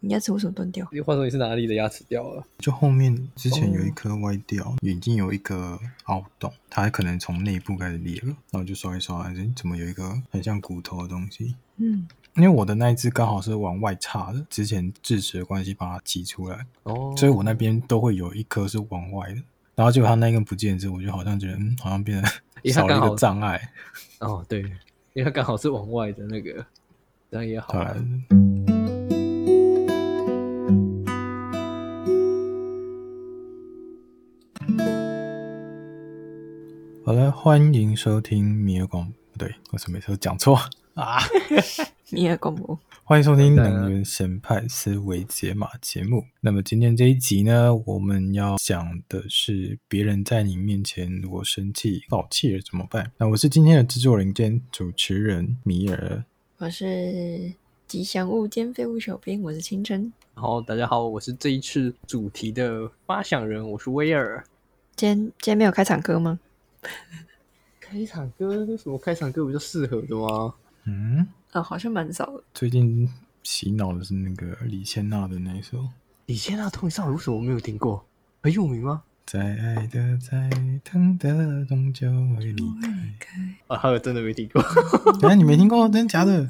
你牙齿为什么断掉？你话说你是哪里的牙齿掉了？就后面之前有一颗歪掉，眼睛有一个凹洞，它还可能从内部开始裂了。然后就刷一刷，哎，怎么有一个很像骨头的东西？嗯，因为我的那一只刚好是往外插的，之前智齿的关系把它挤出来，哦，所以我那边都会有一颗是往外的。然后结果它那根不见之后，我就好像觉得，嗯，好像变得少了一个障碍。哦，对，因为它刚好是往外的那个，这样也好。好了，欢迎收听米尔广，不对，我是每次都讲错啊。米尔广播，欢迎收听能源咸派思维解码节目。那么今天这一集呢，我们要讲的是别人在你面前如果生气、爆气了怎么办？那我是今天的制作人兼主持人米尔，我是吉祥物兼废物小编，我是清晨。然后，大家好，我是这一次主题的发想人，我是威尔。今天今天没有开场歌吗？开场歌？为什么开场歌比较适合的吗？嗯，啊，好像蛮少的。最近洗脑的是那个李千娜的那一首。李千娜同你上，为什么我没有听过？很有名吗？再爱的再疼的终究会离开。啊，还有真的没听过。哎，你没听过？真的假的？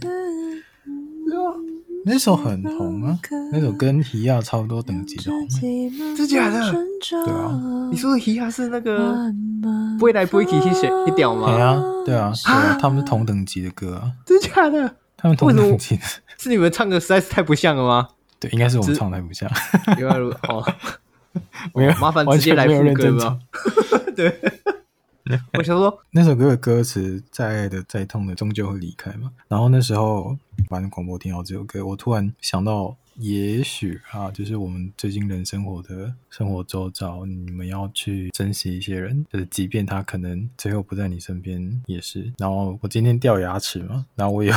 那首很红啊，那首跟希亚差不多等级的红，真假的？对啊，你说的希亚是那个不会来不会提起谁一屌吗？对啊，对啊，是啊，他们是同等级的歌啊，真假的？他们同等级的，是你们唱歌实在是太不像了吗？对，应该是我们唱的太不像。原来如哦，没有，麻烦直接来副歌吧。对。我想说那首歌的歌词，再爱的再痛的终究会离开嘛。然后那时候反正广播听到这首歌，我突然想到，也许啊，就是我们最近人生活的生活周遭，你们要去珍惜一些人，就是即便他可能最后不在你身边也是。然后我今天掉牙齿嘛，然后我有。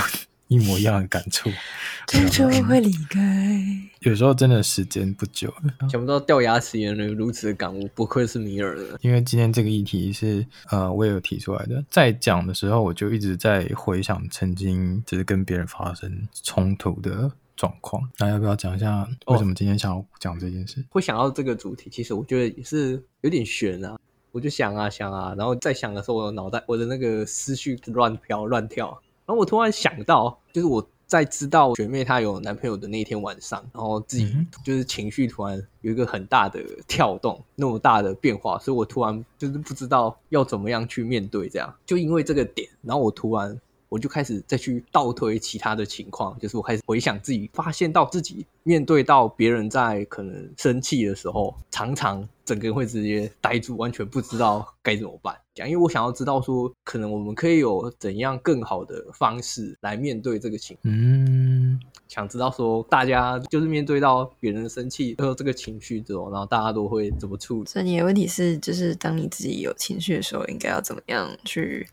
一模一样的感触，终究会离开。有时候真的时间不久了，想不到掉牙齿也能如此的感悟，不愧是米尔的。因为今天这个议题是呃，我也有提出来的。在讲的时候，我就一直在回想曾经就是跟别人发生冲突的状况。那要不要讲一下为什么今天想要讲这件事？哦，会想到这个主题，其实我觉得也是有点悬啊。我就想啊想啊，然后在想的时候，我的脑袋我的那个思绪乱飘乱跳。然后我突然想到，就是我在知道学妹她有男朋友的那一天晚上，然后自己就是情绪突然有一个很大的跳动，那么大的变化，所以我突然就是不知道要怎么样去面对这样。就因为这个点，然后我突然。我就开始再去倒推其他的情况，就是我开始回想自己，发现到自己面对到别人在可能生气的时候，常常整个人会直接呆住，完全不知道该怎么办。讲，因为我想要知道说，可能我们可以有怎样更好的方式来面对这个情况。嗯，想知道说，大家就是面对到别人生气还有这个情绪之后，然后大家都会怎么处理？所以你的问题是，就是当你自己有情绪的时候，应该要怎么样去？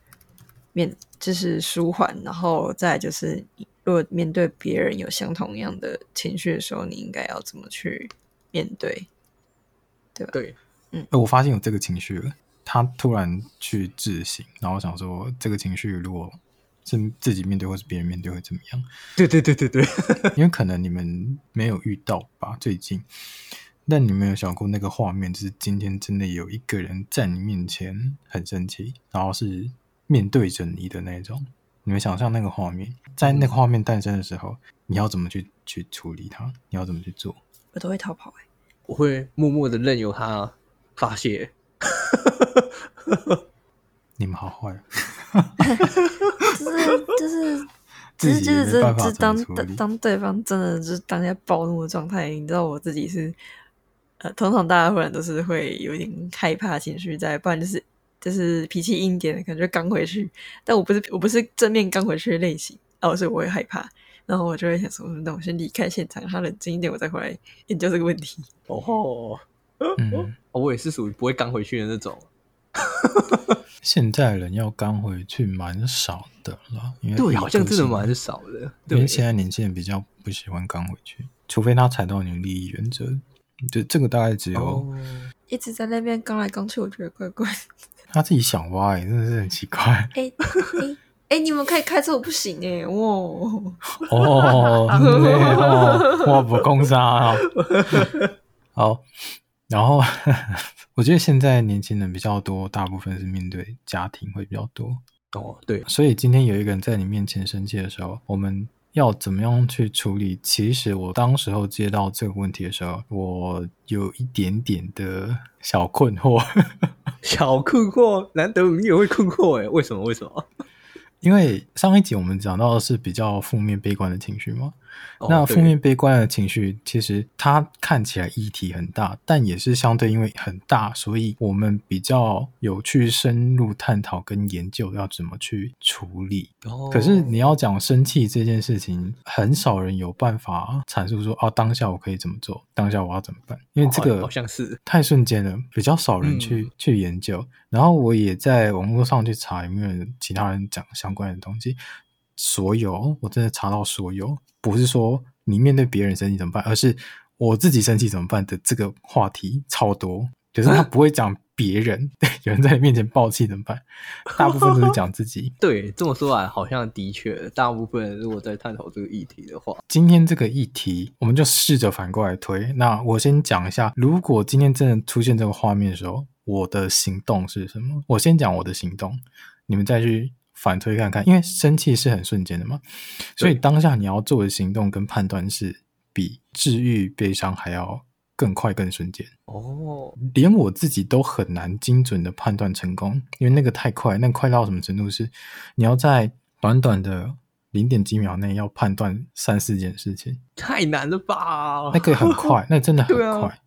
面就是舒缓，然后再就是，如果面对别人有相同样的情绪的时候，你应该要怎么去面对？对吧？对，嗯，我发现有这个情绪了，他突然去自省，然后想说，这个情绪如果是自己面对或是别人面对会怎么样？对对对对对，因为可能你们没有遇到吧，最近，但你们有想过那个画面，就是今天真的有一个人在你面前很生气，然后是。面对着你的那种，你们想象那个画面，在那个画面诞生的时候，你要怎么去去处理它？你要怎么去做？我都会逃跑哎、欸，我会默默的任由他发泄。你们好坏，就是就是 就是就是就是当当当对方真的就是当下暴怒的状态，你知道我自己是呃，通常大家忽然都是会有一点害怕情绪在，不然就是。就是脾气硬点的，可能就刚回去。但我不是，我不是正面刚回去的类型，哦，所以我会害怕。然后我就会想说，那我先离开现场，他冷静一点，我再回来研究这个问题。哦，嗯，我也是属于不会刚回去的那种。现在人要刚回去蛮少的了，因为对，好像真的蛮少的。因为现在年轻人比较不喜欢刚回去，除非他踩到你的利益原则。就这个大概只有、哦、一直在那边刚来刚去，我觉得怪怪。他自己想歪，真的是很奇怪。哎哎哎、欸，你们可以开车，我不行哎，哇！哦，对哦，我不攻杀啊。好，然后 我觉得现在年轻人比较多，大部分是面对家庭会比较多。哦，对，所以今天有一个人在你面前生气的时候，我们要怎么样去处理？其实我当时候接到这个问题的时候，我有一点点的小困惑，小困惑，难得你也会困惑诶，为什么？为什么？因为上一集我们讲到的是比较负面悲观的情绪嘛。哦、那负面悲观的情绪，其实它看起来议题很大，但也是相对因为很大，所以我们比较有去深入探讨跟研究要怎么去处理。哦、可是你要讲生气这件事情，很少人有办法阐述说，啊，当下我可以怎么做，当下我要怎么办？因为这个好像是太瞬间了，比较少人去、嗯、去研究。然后我也在网络上去查有没有其他人讲相关的东西。所有，我真的查到所有，不是说你面对别人生气怎么办，而是我自己生气怎么办的这个话题超多。可、就是他不会讲别人，对、有人在你面前爆气怎么办？大部分都是讲自己。对，这么说来，好像的确，大部分人如果在探讨这个议题的话，今天这个议题，我们就试着反过来推。那我先讲一下，如果今天真的出现这个画面的时候，我的行动是什么？我先讲我的行动，你们再去。反推看看，因为生气是很瞬间的嘛，所以当下你要做的行动跟判断是比治愈悲伤还要更快、更瞬间。哦，连我自己都很难精准的判断成功，因为那个太快，那快到什么程度是？你要在短短的零点几秒内要判断三四件事情，太难了吧？那个很快，那真的很快。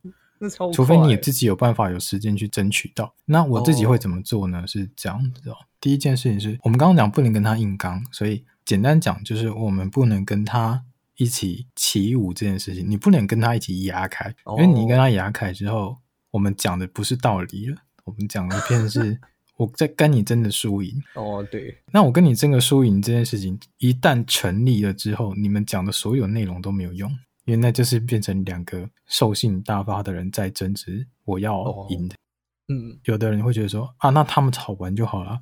除非你自己有办法有时间去争取到，那我自己会怎么做呢？Oh. 是这样子哦。第一件事情是我们刚刚讲不能跟他硬刚，所以简单讲就是我们不能跟他一起起舞这件事情，你不能跟他一起压开，oh. 因为你跟他压开之后，我们讲的不是道理了，我们讲的片是 我在跟你争的输赢。哦，oh, 对。那我跟你争个输赢这件事情一旦成立了之后，你们讲的所有内容都没有用。因为那就是变成两个兽性大发的人在争执，我要赢的。嗯，有的人会觉得说啊，那他们吵完就好了。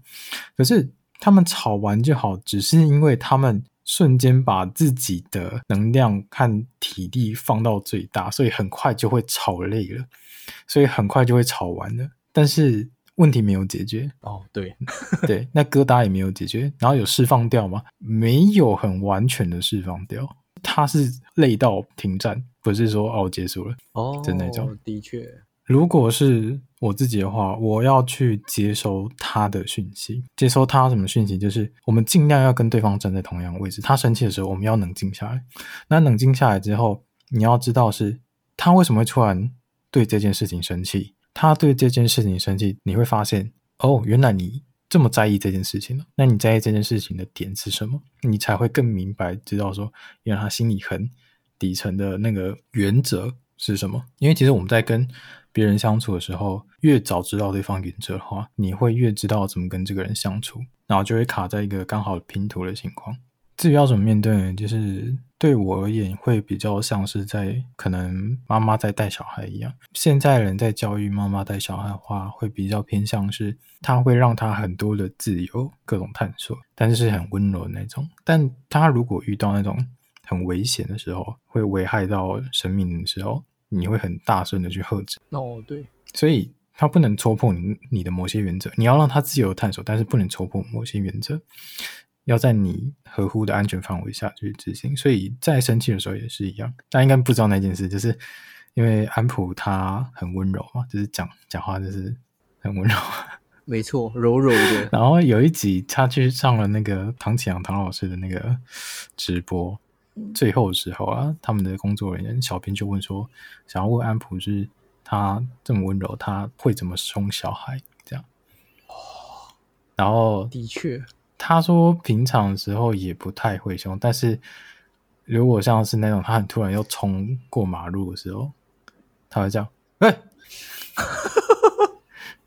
可是他们吵完就好，只是因为他们瞬间把自己的能量和体力放到最大，所以很快就会吵累了，所以很快就会吵完了。但是问题没有解决。哦，对对，那疙瘩也没有解决，然后有释放掉吗？没有很完全的释放掉。他是累到停战，不是说哦结束了哦，的那种。的确，如果是我自己的话，我要去接收他的讯息，接收他什么讯息？就是我们尽量要跟对方站在同样的位置。他生气的时候，我们要冷静下来。那冷静下来之后，你要知道是他为什么会突然对这件事情生气。他对这件事情生气，你会发现哦，原来你。这么在意这件事情呢？那你在意这件事情的点是什么？你才会更明白知道说，原来他心里很底层的那个原则是什么。因为其实我们在跟别人相处的时候，越早知道对方原则的话，你会越知道怎么跟这个人相处，然后就会卡在一个刚好拼图的情况。至于要怎么面对呢？就是对我而言，会比较像是在可能妈妈在带小孩一样。现在人在教育妈妈带小孩的话，会比较偏向是，他会让他很多的自由，各种探索，但是是很温柔的那种。但他如果遇到那种很危险的时候，会危害到生命的时候，你会很大声的去喝止。哦，对，所以他不能戳破你你的某些原则，你要让他自由探索，但是不能戳破某些原则。要在你合乎的安全范围下去执行，所以在生气的时候也是一样。大家应该不知道那件事，就是因为安普他很温柔嘛，就是讲讲话就是很温柔。没错，柔柔的。然后有一集他去上了那个唐启阳唐老师的那个直播，最后的时候啊，他们的工作人员小编就问说，想要问安普，是他这么温柔，他会怎么凶小孩？这样。哦，然后的确。他说平常的时候也不太会凶，但是如果像是那种他很突然要冲过马路的时候，他会这样，哎、欸，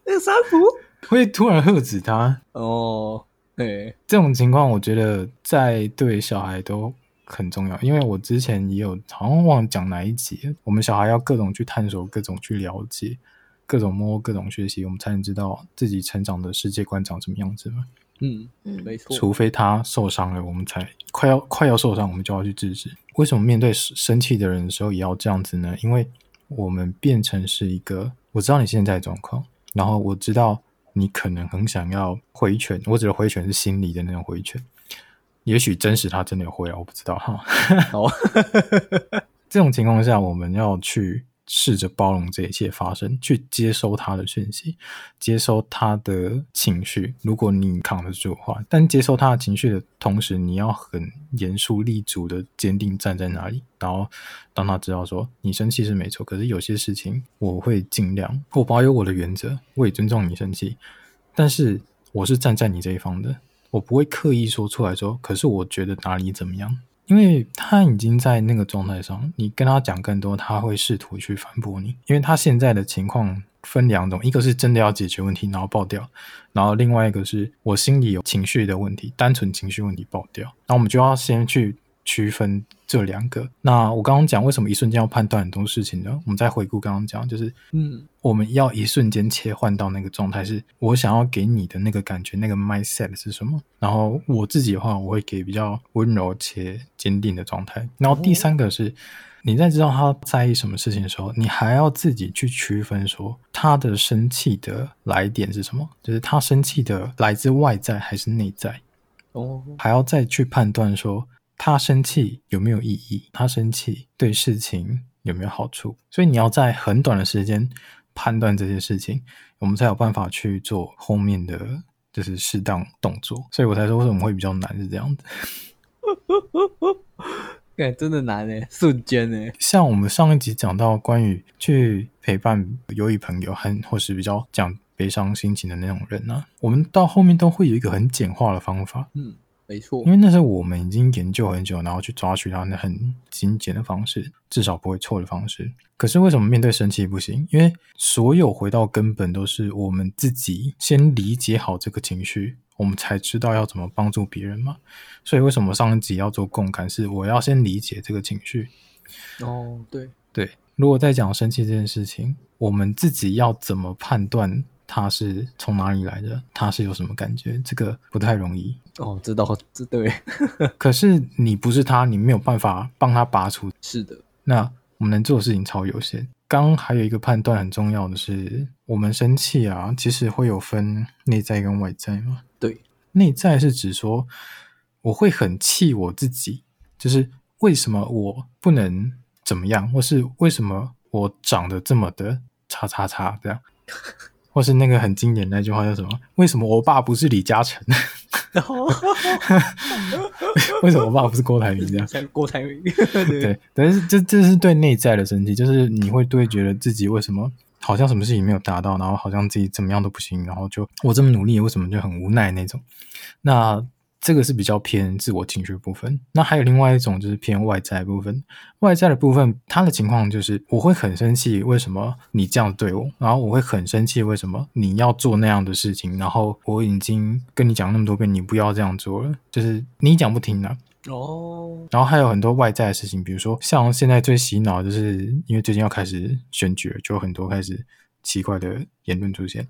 那个三福会突然喝止他哦。对，这种情况我觉得在对小孩都很重要，因为我之前也有好像忘了讲哪一集，我们小孩要各种去探索，各种去了解，各种摸，各种学习，我们才能知道自己成长的世界观长什么样子嘛。嗯嗯，没错。除非他受伤了，我们才快要快要受伤，我们就要去制止。为什么面对生气的人的时候也要这样子呢？因为我们变成是一个，我知道你现在的状况，然后我知道你可能很想要回拳，我指的回拳是心理的那种回拳。也许真实他真的有回啊，我不知道哈。好，这种情况下，我们要去。试着包容这一切发生，去接收他的讯息，接收他的情绪。如果你扛得住的话，但接收他的情绪的同时，你要很严肃立足的坚定站在那里。然后，当他知道说你生气是没错，可是有些事情我会尽量，我保有我的原则，我也尊重你生气，但是我是站在你这一方的，我不会刻意说出来说，可是我觉得哪里怎么样。因为他已经在那个状态上，你跟他讲更多，他会试图去反驳你。因为他现在的情况分两种，一个是真的要解决问题，然后爆掉；然后另外一个是我心里有情绪的问题，单纯情绪问题爆掉。那我们就要先去。区分这两个。那我刚刚讲为什么一瞬间要判断很多事情呢？我们再回顾刚刚讲，就是嗯，我们要一瞬间切换到那个状态，是我想要给你的那个感觉，那个 mindset 是什么？然后我自己的话，我会给比较温柔且坚定的状态。然后第三个是，你在知道他在意什么事情的时候，你还要自己去区分说他的生气的来点是什么，就是他生气的来自外在还是内在？哦，还要再去判断说。他生气有没有意义？他生气对事情有没有好处？所以你要在很短的时间判断这些事情，我们才有办法去做后面的就是适当动作。所以我才说为什么会比较难是这样子。感真的难诶，瞬间诶。像我们上一集讲到关于去陪伴忧郁朋友，很或是比较讲悲伤心情的那种人呢、啊，我们到后面都会有一个很简化的方法。嗯。没错，因为那是我们已经研究很久，然后去抓取它那很精简的方式，至少不会错的方式。可是为什么面对生气不行？因为所有回到根本都是我们自己先理解好这个情绪，我们才知道要怎么帮助别人嘛。所以为什么上一集要做共感？是我要先理解这个情绪。哦，对对。如果在讲生气这件事情，我们自己要怎么判断？他是从哪里来的？他是有什么感觉？这个不太容易哦。知道，这对。可是你不是他，你没有办法帮他拔除。是的。那我们能做的事情超有限。刚还有一个判断很重要的是，我们生气啊，其实会有分内在跟外在嘛。对，内在是指说我会很气我自己，就是为什么我不能怎么样，或是为什么我长得这么的叉叉叉这样。或是那个很经典的那句话叫什么？为什么我爸不是李嘉诚？为什么我爸不是郭台铭？这样，郭台铭。对，但是这这是对内在的生气，就是你会对觉得自己为什么好像什么事情没有达到，然后好像自己怎么样都不行，然后就我这么努力，为什么就很无奈那种？那。这个是比较偏自我情绪部分，那还有另外一种就是偏外在部分。外在的部分，他的情况就是我会很生气，为什么你这样对我？然后我会很生气，为什么你要做那样的事情？然后我已经跟你讲那么多遍，你不要这样做了，就是你讲不听呢、啊。哦。然后还有很多外在的事情，比如说像现在最洗脑，就是因为最近要开始选举，就很多开始。奇怪的言论出现，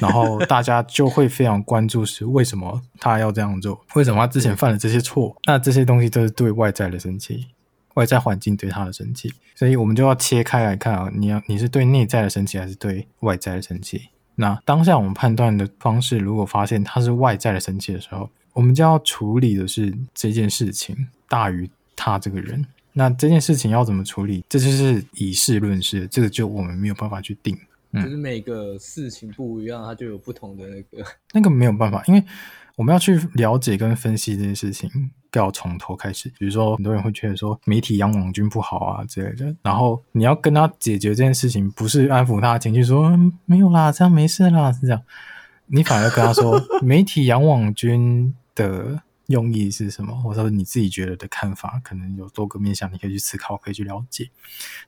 然后大家就会非常关注是为什么他要这样做？为什么他之前犯了这些错？那这些东西都是对外在的生气，外在环境对他的生气，所以我们就要切开来看啊，你要你是对内在的生气还是对外在的生气？那当下我们判断的方式，如果发现他是外在的生气的时候，我们就要处理的是这件事情大于他这个人。那这件事情要怎么处理？这就是以事论事，这个就我们没有办法去定。就是每个事情不一样，它就有不同的那个。那个没有办法，因为我们要去了解跟分析这件事情，要从头开始。比如说，很多人会觉得说媒体养网军不好啊之类的，然后你要跟他解决这件事情，不是安抚他的情绪，说没有啦，这样没事啦，是这样。你反而跟他说，媒体养网军的用意是什么，或者说你自己觉得的看法，可能有多个面向，你可以去思考，可以去了解。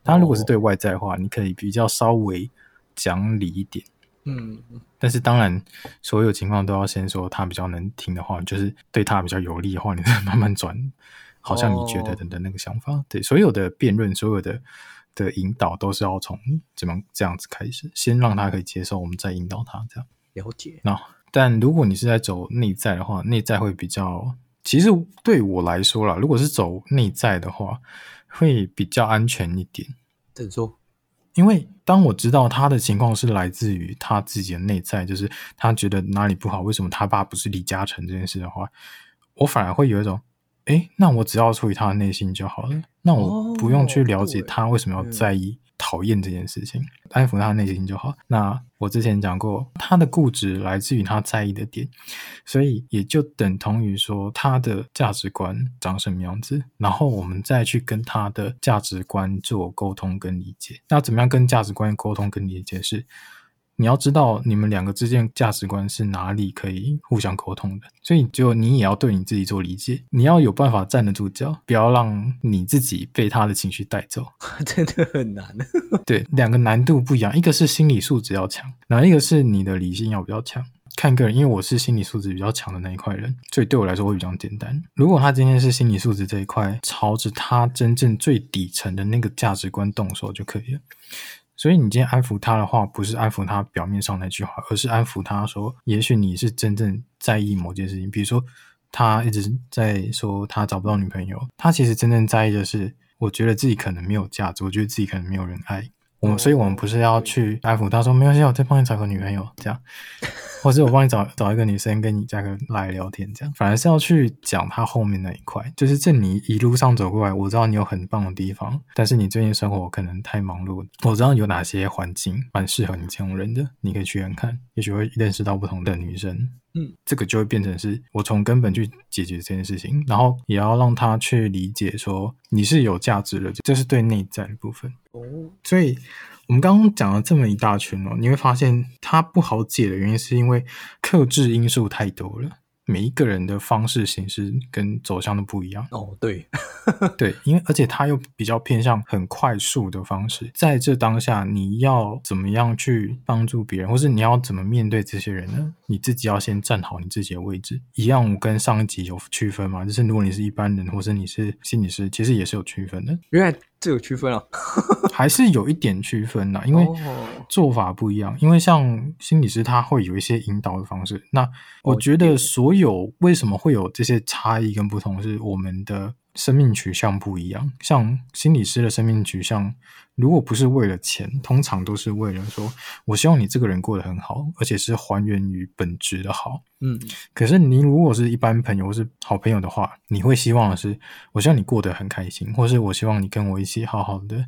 当然，如果是对外在的话，你可以比较稍微。讲理一点，嗯，但是当然，所有情况都要先说他比较能听的话，就是对他比较有利的话，你再慢慢转，好像你觉得的的那个想法，哦、对，所有的辩论，所有的的引导，都是要从怎么这样子开始，先让他可以接受，我们再引导他这样。了解。那但如果你是在走内在的话，内在会比较，其实对我来说啦，如果是走内在的话，会比较安全一点。怎么说？因为当我知道他的情况是来自于他自己的内在，就是他觉得哪里不好，为什么他爸不是李嘉诚这件事的话，我反而会有一种，诶，那我只要处理他的内心就好了，那我不用去了解他为什么要在意。讨厌这件事情，安抚他的内心就好。那我之前讲过，他的固执来自于他在意的点，所以也就等同于说他的价值观长什么样子，然后我们再去跟他的价值观做沟通跟理解。那怎么样跟价值观沟通跟理解是？你要知道，你们两个之间价值观是哪里可以互相沟通的，所以就你也要对你自己做理解，你要有办法站得住脚，不要让你自己被他的情绪带走，真的很难。对，两个难度不一样，一个是心理素质要强，然后一个是你的理性要比较强。看个人，因为我是心理素质比较强的那一块人，所以对我来说会比较简单。如果他今天是心理素质这一块，朝着他真正最底层的那个价值观动手就可以了。所以你今天安抚他的话，不是安抚他表面上那句话，而是安抚他说，也许你是真正在意某件事情。比如说，他一直在说他找不到女朋友，他其实真正在意的是，我觉得自己可能没有价值，我觉得自己可能没有人爱。我们，所以我们不是要去安抚他说，没关系，我再帮你找个女朋友这样。或者我帮你找找一个女生跟你加个来聊天，这样反而是要去讲她后面那一块，就是这你一路上走过来，我知道你有很棒的地方，但是你最近生活可能太忙碌，我知道有哪些环境蛮适合你这种人的，你可以去看看，也许会认识到不同的女生。嗯，这个就会变成是我从根本去解决这件事情，然后也要让他去理解说你是有价值的，这是对内在的部分。哦，所以。我们刚刚讲了这么一大圈哦，你会发现它不好解的原因是因为克制因素太多了。每一个人的方式、形式跟走向都不一样哦。对，对，因为而且它又比较偏向很快速的方式，在这当下，你要怎么样去帮助别人，或是你要怎么面对这些人呢？你自己要先站好你自己的位置。一样，我跟上一集有区分嘛？就是如果你是一般人，或是你是心理师，其实也是有区分的。原来这有区分啊 还是有一点区分的，因为做法不一样。因为像心理师，他会有一些引导的方式。那我觉得所有为什么会有这些差异跟不同，是我们的生命取向不一样。像心理师的生命取向，如果不是为了钱，通常都是为了说，我希望你这个人过得很好，而且是还原于本质的好。嗯，可是你如果是一般朋友或是好朋友的话，你会希望的是，我希望你过得很开心，或是我希望你跟我一起好好的。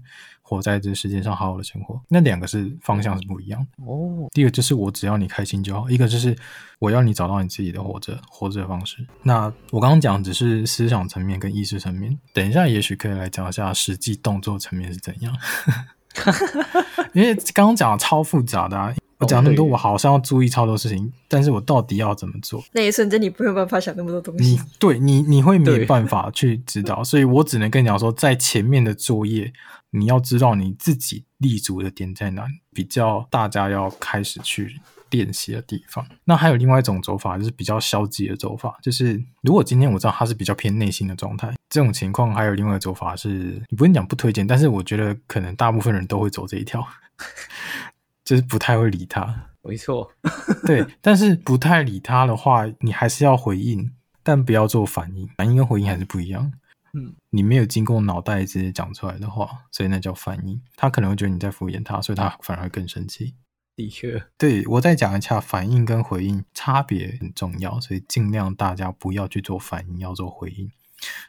活在这世界上，好好的生活，那两个是方向是不一样的哦。第一个就是我只要你开心就好，一个就是我要你找到你自己的活着活着的方式。那我刚刚讲只是思想层面跟意识层面，等一下也许可以来讲一下实际动作层面是怎样。因为刚刚讲的超复杂的啊。我讲那么多，我好像要注意超多事情，但是我到底要怎么做？那一瞬间你没有办法想那么多东西。你对你你会没办法去知道，所以我只能跟你讲说，在前面的作业，你要知道你自己立足的点在哪，比较大家要开始去练习的地方。那还有另外一种走法，就是比较消极的走法，就是如果今天我知道他是比较偏内心的状态，这种情况还有另外一个走法是，你不用讲不推荐，但是我觉得可能大部分人都会走这一条。就是不太会理他，没错，对。但是不太理他的话，你还是要回应，但不要做反应。反应跟回应还是不一样。嗯，你没有经过脑袋直接讲出来的话，所以那叫反应。他可能会觉得你在敷衍他，所以他反而会更生气。的确，对，我再讲一下，反应跟回应差别很重要，所以尽量大家不要去做反应，要做回应。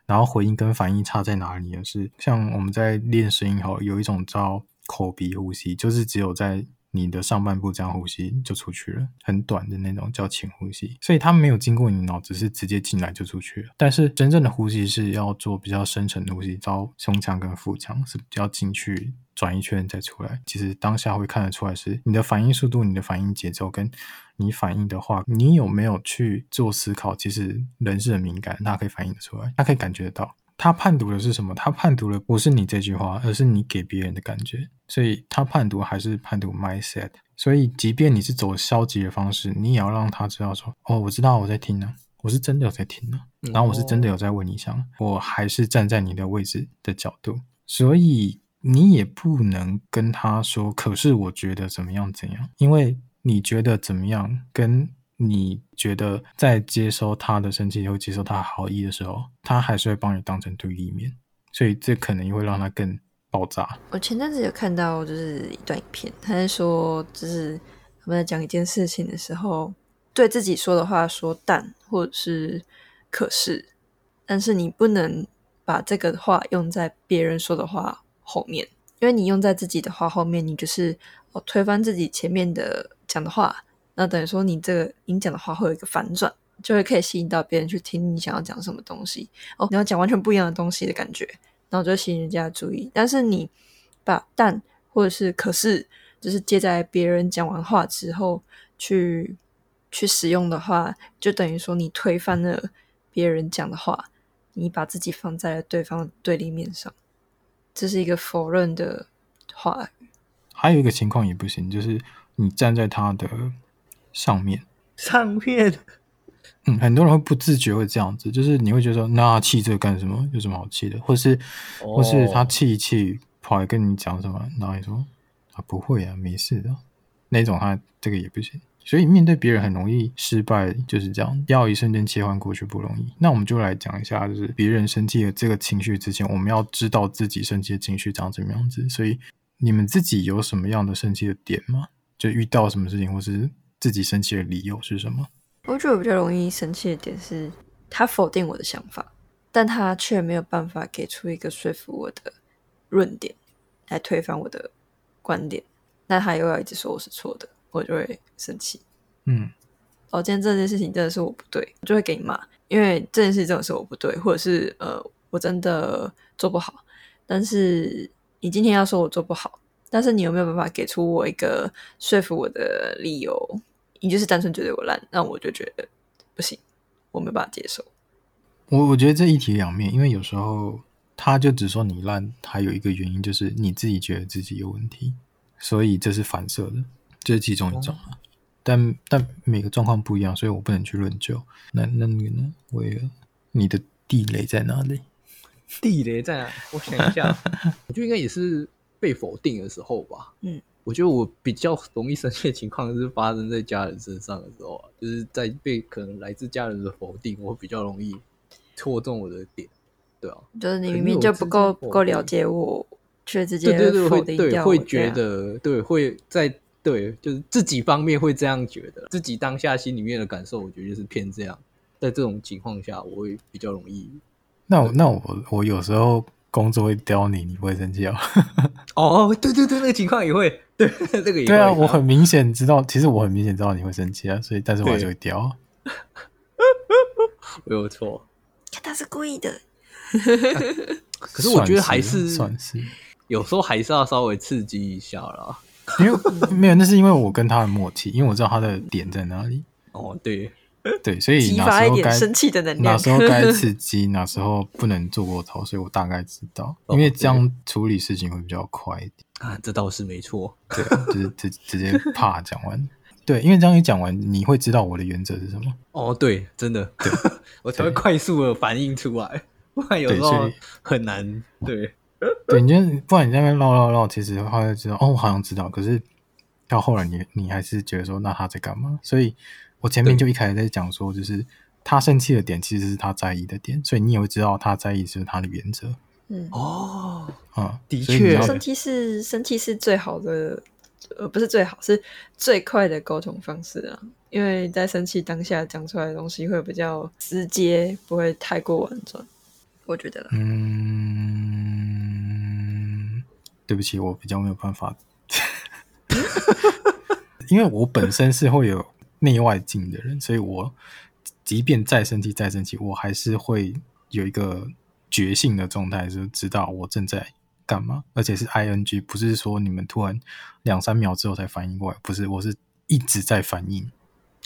然后回应跟反应差在哪里呢？是像我们在练声音后，有一种叫口鼻呼吸，就是只有在你的上半部这样呼吸就出去了，很短的那种叫浅呼吸，所以它没有经过你脑子，是直接进来就出去了。但是真正的呼吸是要做比较深层的呼吸，到胸腔跟腹腔是比较进去转一圈再出来。其实当下会看得出来是你的反应速度、你的反应节奏跟你反应的话，你有没有去做思考？其实人是很敏感，他可以反应得出来，他可以感觉得到。他判读的是什么？他判读的不是你这句话，而是你给别人的感觉。所以他判读还是判读 mindset。所以即便你是走消极的方式，你也要让他知道说：“哦，我知道我在听呢，我是真的有在听呢，然后我是真的有在为你想，我还是站在你的位置的角度。”所以你也不能跟他说：“可是我觉得怎么样怎样。”因为你觉得怎么样跟你觉得在接收他的生气或接受他好意的时候，他还是会帮你当成对立面，所以这可能也会让他更爆炸。我前阵子有看到就是一段影片，他在说，就是他们在讲一件事情的时候，对自己说的话说但或者是可是，但是你不能把这个话用在别人说的话后面，因为你用在自己的话后面，你就是推翻自己前面的讲的话。那等于说，你这个你讲的话会有一个反转，就会可以吸引到别人去听你想要讲什么东西哦。你要讲完全不一样的东西的感觉，然后就吸引人家的注意。但是你把但或者是可是，就是接在别人讲完话之后去去使用的话，就等于说你推翻了别人讲的话，你把自己放在了对方的对立面上，这是一个否认的话语。还有一个情况也不行，就是你站在他的。上面，上面，嗯，很多人会不自觉会这样子，就是你会觉得说，那气这个干什么？有什么好气的？或是，哦、或是他气一气跑来跟你讲什么，然后你说啊不会啊，没事的，那种他这个也不行。所以面对别人很容易失败，就是这样，要一瞬间切换过去不容易。那我们就来讲一下，就是别人生气的这个情绪之前，我们要知道自己生气的情绪长什么样子。所以你们自己有什么样的生气的点吗？就遇到什么事情，或是？自己生气的理由是什么？我觉得我比较容易生气的点是，他否定我的想法，但他却没有办法给出一个说服我的论点来推翻我的观点，那他又要一直说我是错的，我就会生气。嗯，哦，今天这件事情真的是我不对，我就会给你骂，因为这件事情真的是我不对，或者是呃，我真的做不好。但是你今天要说我做不好，但是你有没有办法给出我一个说服我的理由？你就是单纯觉得我烂，那我就觉得不行，我没办法接受。我我觉得这一体两面，因为有时候他就只说你烂，还有一个原因就是你自己觉得自己有问题，所以这是反射的，这是其中一种但但每个状况不一样，所以我不能去论究。那那那个呢？我也，你的地雷在哪里？地雷在哪？我想一下，我觉得应该也是被否定的时候吧。嗯。我觉得我比较容易生气的情况是发生在家人身上的时候啊，就是在被可能来自家人的否定，我比较容易戳中我的点，对啊，就是你明明就不够不够了解我，却直接否定掉，对对对，会对会觉得对会在对，就是自己方面会这样觉得，自己当下心里面的感受，我觉得就是偏这样，在这种情况下，我会比较容易。那我那我我有时候。工作会刁你，你不会生气哦。哦，对对对，那个情况也会，对 这个也。对啊，我很明显知道，其实我很明显知道你会生气啊，所以但是我还是会掉。没有错，他是故意的。可是我觉得还是算是，有时候还是要稍微刺激一下啦。因为没有，那是因为我跟他的默契，因为我知道他的点在哪里。哦，对。对，所以激发一点生气的能量，哪时候该 刺激，哪时候不能做过头，所以我大概知道，因为这样处理事情会比较快一点啊。这倒是没错，对，就是直直接啪讲完。对，因为这样一讲完，你会知道我的原则是什么。哦，对，真的，对 我才会快速的反应出来，不然有时候很难。对，对，你就不然你在那边唠唠唠，其实后来就知道，哦，我好像知道，可是到后来你你还是觉得说，那他在干嘛？所以。我前面就一开始在讲说，就是他生气的点其实是他在意的点，所以你也会知道他在意是他的原则。嗯哦，嗯，的确，生气是生气是最好的，呃，不是最好，是最快的沟通方式啊。因为在生气当下讲出来的东西会比较直接，不会太过婉转。我觉得啦，嗯，对不起，我比较没有办法，因为我本身是会有。内外境的人，所以我即便再生气、再生气，我还是会有一个觉性的状态，就是知道我正在干嘛，而且是 ing，不是说你们突然两三秒之后才反应过来，不是，我是一直在反应，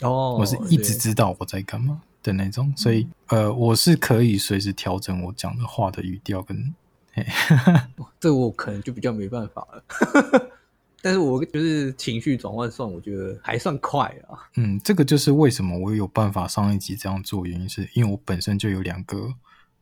哦，我是一直知道我在干嘛的那种，所以呃，我是可以随时调整我讲的话的语调跟，嘿。这我可能就比较没办法了。但是我就是情绪转换算，我觉得还算快啊。嗯，这个就是为什么我有办法上一集这样做，原因是因为我本身就有两个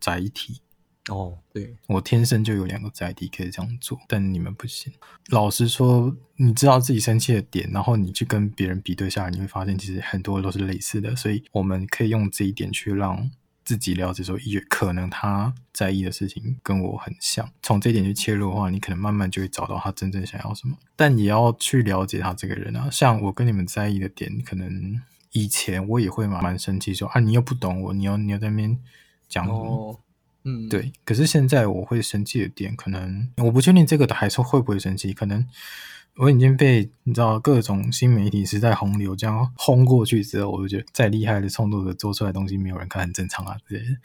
载体，哦，对，我天生就有两个载体可以这样做，但你们不行。老实说，你知道自己生气的点，然后你去跟别人比对下来，你会发现其实很多都是类似的，所以我们可以用这一点去让自己了解说，也可能他在意的事情跟我很像。从这一点去切入的话，你可能慢慢就会找到他真正想要什么。但也要去了解他这个人啊，像我跟你们在意的点，可能以前我也会蛮蛮生气说啊，你又不懂我，你要你要在那边讲什么。哦嗯，对。可是现在我会生气的点，可能我不确定这个的还是会不会生气。可能我已经被你知道各种新媒体时代洪流这样轰过去之后，我就觉得再厉害的创作者做出来的东西没有人看，很正常啊之类的。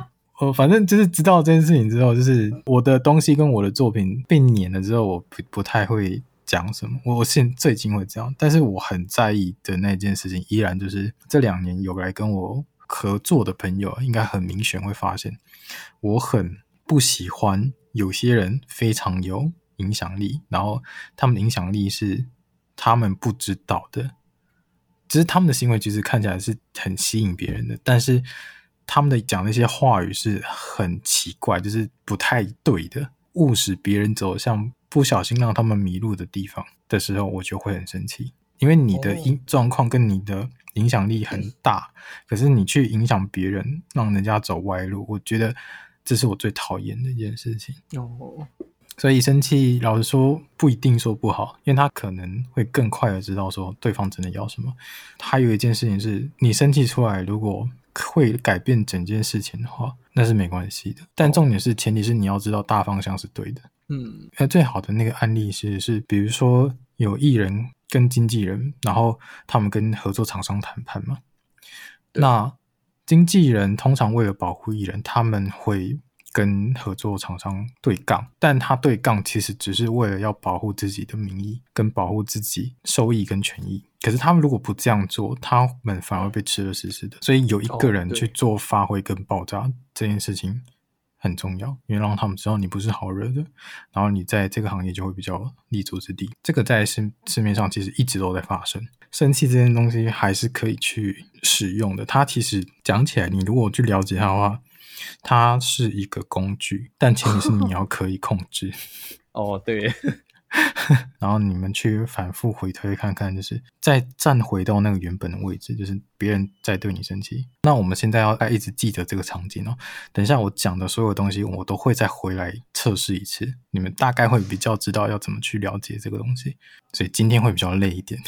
我反正就是知道这件事情之后，就是我的东西跟我的作品被碾了之后，我不不太会讲什么。我现最近会这样，但是我很在意的那件事情，依然就是这两年有来跟我。合作的朋友应该很明显会发现，我很不喜欢有些人非常有影响力，然后他们的影响力是他们不知道的，只是他们的行为其实看起来是很吸引别人的，但是他们的讲那些话语是很奇怪，就是不太对的，误使别人走向不小心让他们迷路的地方的时候，我就会很生气，因为你的因状况跟你的。影响力很大，可是你去影响别人，让人家走歪路，我觉得这是我最讨厌的一件事情。哦，所以生气，老实说不一定说不好，因为他可能会更快的知道说对方真的要什么。还有一件事情是，你生气出来，如果会改变整件事情的话，那是没关系的。但重点是，前提是你要知道大方向是对的。嗯，那最好的那个案例是是，比如说有艺人。跟经纪人，然后他们跟合作厂商谈判嘛。那经纪人通常为了保护艺人，他们会跟合作厂商对杠，但他对杠其实只是为了要保护自己的名义，跟保护自己收益跟权益。可是他们如果不这样做，他们反而被吃了死死的。所以有一个人去做发挥跟爆炸这件事情。很重要，因为让他们知道你不是好惹的，然后你在这个行业就会比较立足之地。这个在市市面上其实一直都在发生。生气这件东西还是可以去使用的。它其实讲起来，你如果去了解它的话，它是一个工具，但前提是你 要可以控制。哦，对。然后你们去反复回推看看，就是再站回到那个原本的位置，就是别人在对你生气。那我们现在要一直记得这个场景哦。等一下我讲的所有东西，我都会再回来测试一次，你们大概会比较知道要怎么去了解这个东西。所以今天会比较累一点，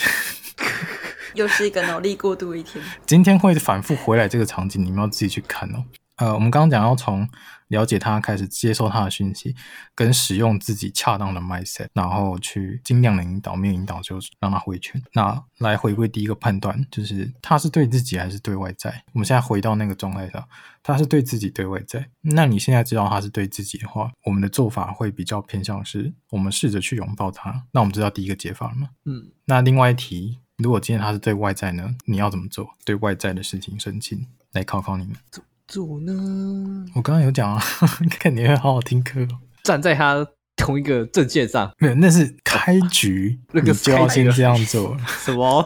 又是一个脑力过度一天。今天会反复回来这个场景，你们要自己去看哦。呃，我们刚刚讲要从了解他开始接受他的讯息，跟使用自己恰当的 mindset，然后去尽量的引导，没有引导就让他回圈。那来回归第一个判断，就是他是对自己还是对外在？我们现在回到那个状态上，他是对自己对外在。那你现在知道他是对自己的话，我们的做法会比较偏向是，我们试着去拥抱他。那我们知道第一个解法了吗？嗯。那另外一题，如果今天他是对外在呢？你要怎么做？对外在的事情生气，来考考你们。做呢？我刚刚有讲啊，看你会好好听课。站在他同一个阵线上，没有，那是开局，那个就要先这样做。什么？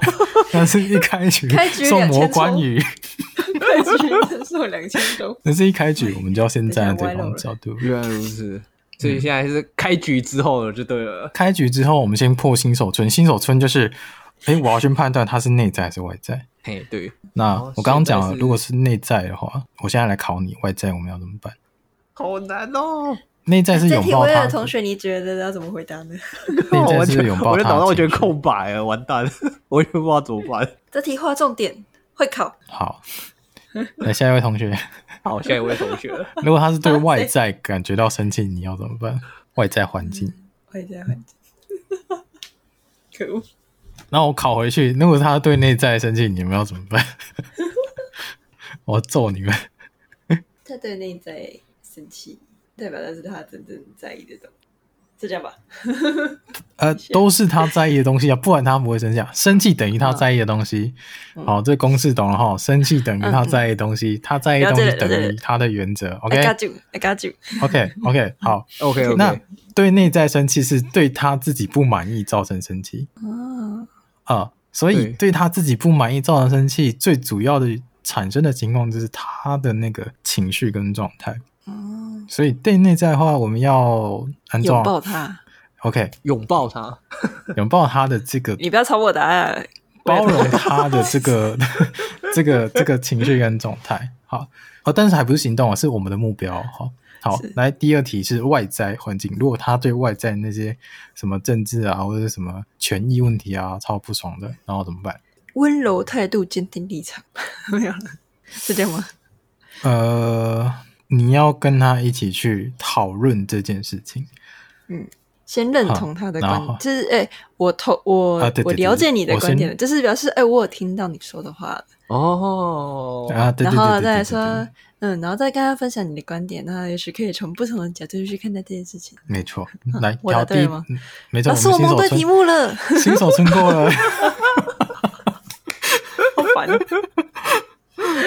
那是一开局，开局送魔关羽，开局送两千多。那是一开局，我们就要先站在对方的角度。原来如此，所以现在是开局之后了，就对了。开局之后，我们先破新手村。新手村就是，哎，我要先判断他是内在还是外在。嘿，对，那我刚刚讲了，如果是内在的话，我现在来考你，外在我们要怎么办？好难哦。内在是拥抱他的同学，你觉得要怎么回答呢？内在是拥抱 他，我的脑袋我觉得空白了，完蛋了，我也不知道怎么办。这题划重点，会考。好，来下一位同学。好，下一位同学。如果他是对外在感觉到生气，你要怎么办？外在环境，外在环境，可恶。然后我考回去，如果他对内在生气，你们要怎么办？我要揍你们！他对内在生气，代表的是他真正在意的东西，是这样吧？呃，都是他在意的东西啊，不然他不会生气啊。生气等于他在意的东西。嗯、好，这公式懂了哈。生气等于他在意的东西，嗯、他在意的东西等于他的原则。OK，I got you，I got you。OK，OK，好，OK，OK。那对内在生气是对他自己不满意造成生气。哦。啊、呃，所以对他自己不满意造成生气，最主要的产生的情况就是他的那个情绪跟状态。哦，所以对内在的话，我们要拥抱他。OK，拥抱他，拥抱他的这个。你不要抄我答案。包容他的这个 这个这个情绪跟状态。好，哦，但是还不是行动啊，是我们的目标。好，好，来，第二题是外在环境。如果他对外在那些什么政治啊，或者什么权益问题啊，超不爽的，然后怎么办？温柔态度，坚定立场，没有了，是这样吗？呃，你要跟他一起去讨论这件事情。嗯。先认同他的观点，就是哎、欸，我投我、我了解你的观点，就是表示哎、欸，我有听到你说的话哦。啊，对对对对对对对，然后再来说，嗯，然后再跟他分享你的观点，那也许可以从不同的角度去看待这件事情。没错，来，我答对了吗？没错，老师，我蒙对题目了，新手村过了，好烦。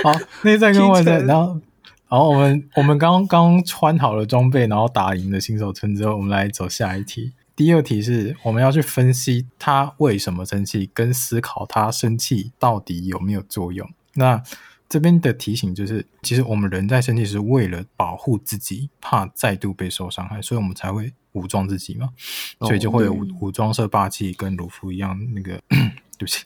好，内在跟外在，然后。然后我们我们刚刚穿好了装备，然后打赢了新手村之后，我们来走下一题。第二题是我们要去分析他为什么生气，跟思考他生气到底有没有作用。那这边的提醒就是，其实我们人在生气是为了保护自己，怕再度被受伤害，所以我们才会武装自己嘛。所以就会有武武装色霸气，跟鲁夫一样那个，对不起。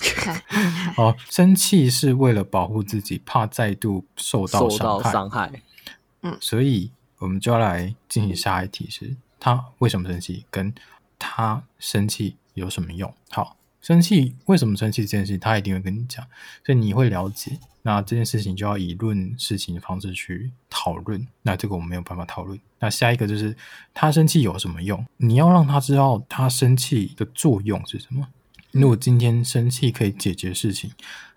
哦，生气是为了保护自己，怕再度受到伤害。嗯，所以我们就要来进行下一题是：是他为什么生气？跟他生气有什么用？好，生气为什么生气这件事情，他一定会跟你讲，所以你会了解。那这件事情就要以论事情的方式去讨论。那这个我们没有办法讨论。那下一个就是他生气有什么用？你要让他知道他生气的作用是什么。如果今天生气可以解决事情，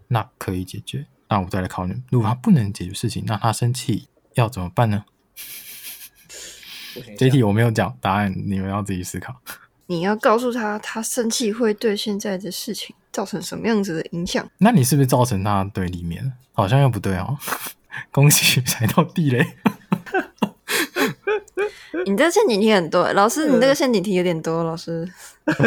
那可以解决。那我再来考虑，如果他不能解决事情，那他生气要怎么办呢？这题我没有讲答案，你们要自己思考。你要告诉他，他生气会对现在的事情造成什么样子的影响？那你是不是造成他对立面？好像又不对哦。恭喜踩到地雷。你这陷阱题很多，老师，你这个陷阱题有点多，老师。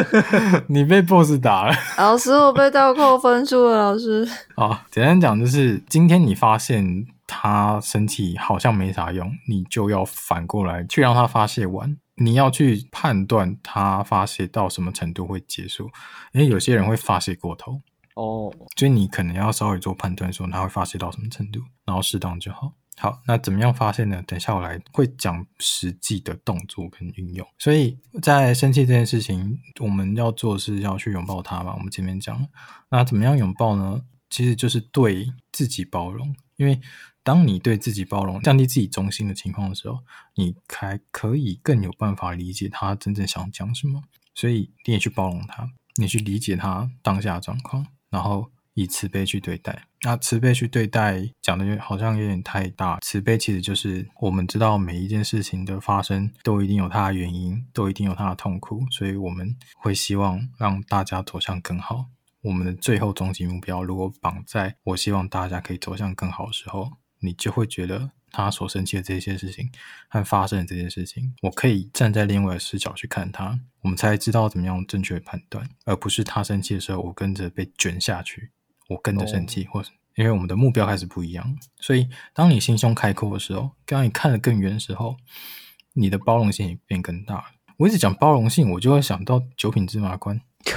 你被 boss 打了，老师，我被倒扣分数了，老师。好，简单讲就是，今天你发现他生气好像没啥用，你就要反过来去让他发泄完。你要去判断他发泄到什么程度会结束，因为有些人会发泄过头哦，所以你可能要稍微做判断，说他会发泄到什么程度，然后适当就好。好，那怎么样发泄呢？等一下我来会讲实际的动作跟运用。所以在生气这件事情，我们要做的是要去拥抱他嘛。我们前面讲，那怎么样拥抱呢？其实就是对自己包容。因为当你对自己包容，降低自己中心的情况的时候，你还可以更有办法理解他真正想讲什么。所以你也去包容他，你去理解他当下的状况，然后。以慈悲去对待，那慈悲去对待讲的好像有点太大。慈悲其实就是我们知道每一件事情的发生都一定有它的原因，都一定有它的痛苦，所以我们会希望让大家走向更好。我们的最后终极目标如果绑在我希望大家可以走向更好的时候，你就会觉得他所生气的这些事情和发生的这件事情，我可以站在另外的视角去看他，我们才知道怎么样正确的判断，而不是他生气的时候我跟着被卷下去。我跟着生气，或者因为我们的目标开始不一样，所以当你心胸开阔的时候，当你看得更远的时候，你的包容性也变更大。我一直讲包容性，我就会想到九品芝麻官。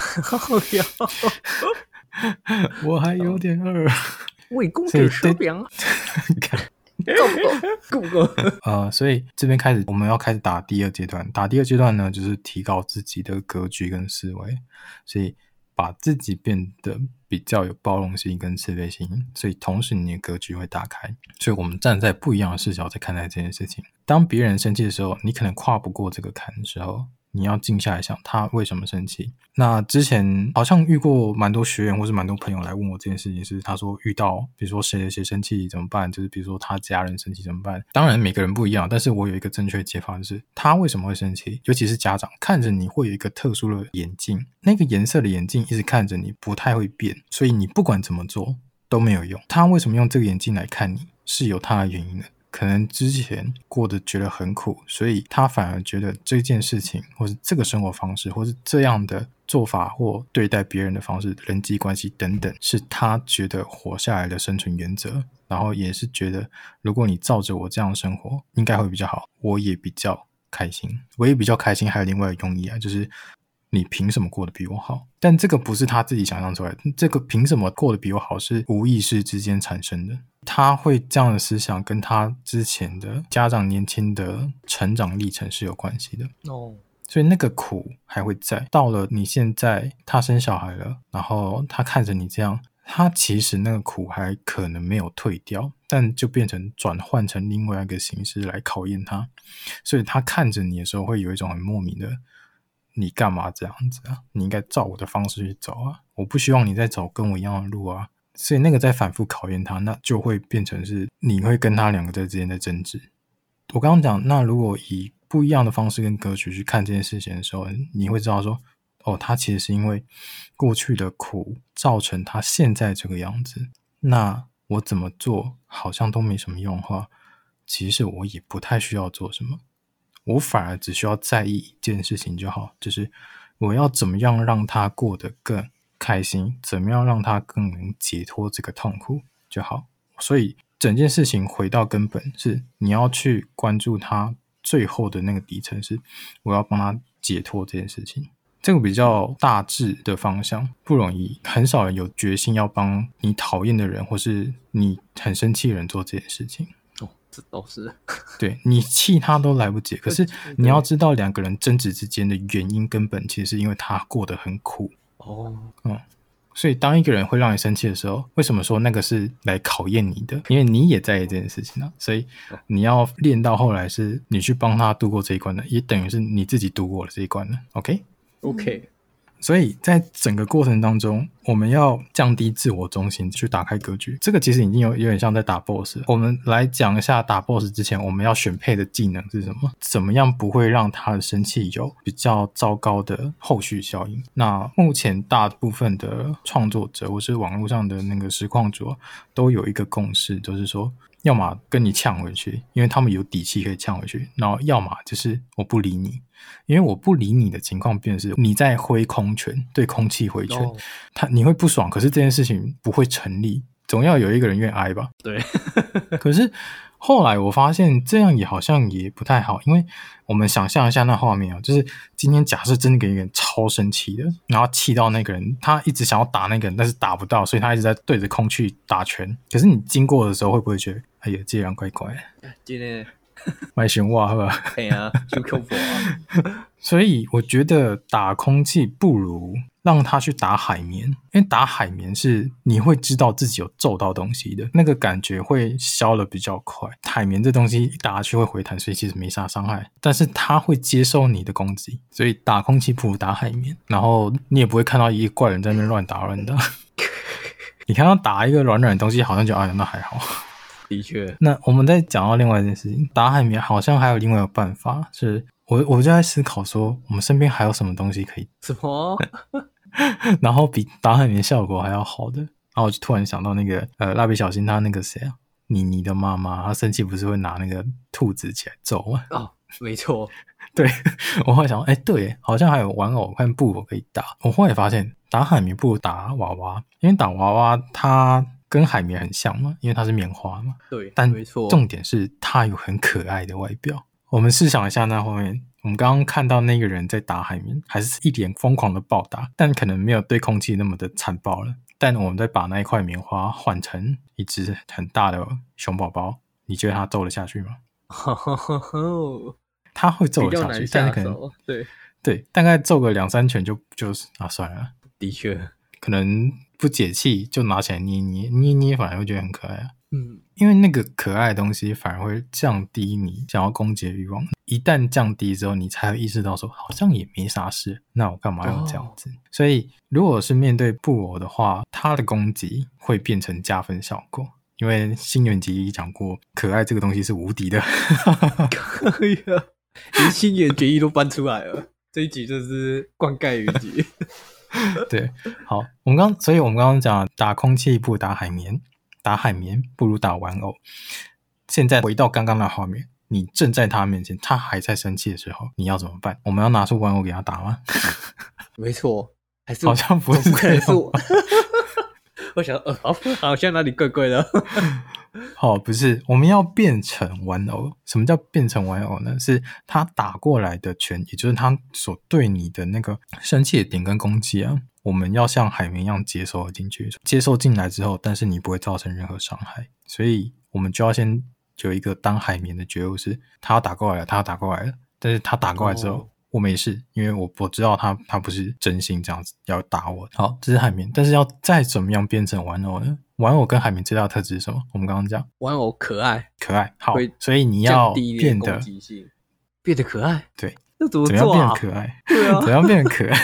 我还有点饿，为公者收粮。够不够？够不够？呃，所以这边开始，我们要开始打第二阶段。打第二阶段呢，就是提高自己的格局跟思维，所以把自己变得。比较有包容性跟慈悲心，所以同时你的格局会打开，所以我们站在不一样的视角在看待这件事情。当别人生气的时候，你可能跨不过这个坎的时候。你要静下来想，他为什么生气？那之前好像遇过蛮多学员或是蛮多朋友来问我这件事情，是他说遇到，比如说谁谁谁生气怎么办？就是比如说他家人生气怎么办？当然每个人不一样，但是我有一个正确的解法，就是他为什么会生气？尤其是家长看着你会有一个特殊的眼镜，那个颜色的眼镜一直看着你，不太会变，所以你不管怎么做都没有用。他为什么用这个眼镜来看你，是有他的原因的。可能之前过得觉得很苦，所以他反而觉得这件事情，或是这个生活方式，或是这样的做法或对待别人的方式、人际关系等等，是他觉得活下来的生存原则。然后也是觉得，如果你照着我这样生活，应该会比较好，我也比较开心。我也比较开心，还有另外一个用意啊，就是你凭什么过得比我好？但这个不是他自己想象出来的，这个凭什么过得比我好是无意识之间产生的。他会这样的思想，跟他之前的家长年轻的成长历程是有关系的哦。所以那个苦还会在。到了你现在，他生小孩了，然后他看着你这样。他其实那个苦还可能没有退掉，但就变成转换成另外一个形式来考验他，所以他看着你的时候会有一种很莫名的，你干嘛这样子啊？你应该照我的方式去走啊！我不希望你再走跟我一样的路啊！所以那个在反复考验他，那就会变成是你会跟他两个在之间的争执。我刚刚讲，那如果以不一样的方式跟格局去看这件事情的时候，你会知道说。哦，他其实是因为过去的苦造成他现在这个样子。那我怎么做好像都没什么用的话，其实我也不太需要做什么，我反而只需要在意一件事情就好，就是我要怎么样让他过得更开心，怎么样让他更能解脱这个痛苦就好。所以整件事情回到根本是你要去关注他最后的那个底层，是我要帮他解脱这件事情。这个比较大致的方向不容易，很少人有决心要帮你讨厌的人，或是你很生气的人做这件事情。哦，这都是，对，你气他都来不及。可是你要知道，两个人争执之间的原因根本其实是因为他过得很苦。哦，嗯，所以当一个人会让你生气的时候，为什么说那个是来考验你的？因为你也在意这件事情啊。所以你要练到后来，是你去帮他度过这一关的，也等于是你自己度过了这一关了。OK。OK，所以在整个过程当中，我们要降低自我中心，去打开格局。这个其实已经有有点像在打 BOSS。我们来讲一下打 BOSS 之前，我们要选配的技能是什么？怎么样不会让他的生气有比较糟糕的后续效应？那目前大部分的创作者或是网络上的那个实况主都有一个共识，就是说。要么跟你呛回去，因为他们有底气可以呛回去；然后要么就是我不理你，因为我不理你的情况，便是你在挥空拳对空气挥拳，他你会不爽，可是这件事情不会成立，总要有一个人愿挨吧？对，可是。后来我发现这样也好像也不太好，因为我们想象一下那画面啊，就是今天假设真的给一个人超生气的，然后气到那个人，他一直想要打那个人，但是打不到，所以他一直在对着空气打拳。可是你经过的时候，会不会觉得，哎呀，这样怪怪？今天买熊袜是吧？对呀，就恐怖啊。所以我觉得打空气不如。让他去打海绵，因为打海绵是你会知道自己有揍到东西的，那个感觉会消得比较快。海绵这东西一打下去会回弹，所以其实没啥伤害。但是它会接受你的攻击，所以打空气不如打海绵。然后你也不会看到一个怪人在那边乱打乱打。你看到打一个软软的东西，好像就啊，那还好。的确。那我们再讲到另外一件事情，打海绵好像还有另外一个办法是。我我就在思考说，我们身边还有什么东西可以？什么？然后比打海绵效果还要好的？然后我就突然想到那个呃，蜡笔小新他那个谁啊，妮妮的妈妈，她生气不是会拿那个兔子起来揍吗？哦，没错。对，我后来想，哎，对，好像还有玩偶和布偶可以打。我后来发现，打海绵不如打娃娃，因为打娃娃它跟海绵很像吗，因为它是棉花嘛。对，但没错。重点是它有很可爱的外表。我们试想一下那画面，我们刚刚看到那个人在打海绵，还是一脸疯狂的暴打，但可能没有对空气那么的残暴了。但我们再把那一块棉花换成一只很大的熊宝宝，你觉得他揍得下去吗？他会揍得下去，下但是可能对对，大概揍个两三拳就就是啊，算了。的确，可能不解气就拿起来捏捏捏捏，反而会觉得很可爱啊。嗯，因为那个可爱的东西反而会降低你想要攻击的欲望。一旦降低之后，你才会意识到说好像也没啥事，那我干嘛要这样子？哦、所以，如果是面对布偶的话，它的攻击会变成加分效果。因为新垣结衣讲过，可爱这个东西是无敌的。可以啊，连新垣结衣都搬出来了，这一集就是灌溉云集。对，好，我们刚，所以我们刚刚讲打空气不打海绵。打海绵不如打玩偶，现在回到刚刚的画面，你正在他面前，他还在生气的时候，你要怎么办？我们要拿出玩偶给他打吗？没错，还是好像不是，不可能是我。我想，呃，好，好像哪里怪怪的。好，不是，我们要变成玩偶。什么叫变成玩偶呢？是他打过来的拳，也就是他所对你的那个生气的点跟攻击啊，我们要像海绵一样接收进去，接受进来之后，但是你不会造成任何伤害，所以我们就要先有一个当海绵的觉悟，是他要打过来了，他要打过来了，但是他打过来之后。哦我没事，因为我我知道他他不是真心这样子要打我。好，这是海绵，但是要再怎么样变成玩偶呢？玩偶跟海绵最大的特质是什么？我们刚刚讲玩偶可爱，可爱。好，所以你要变得变得可爱。对，那怎么怎么样变可爱？对啊，怎样变得可爱？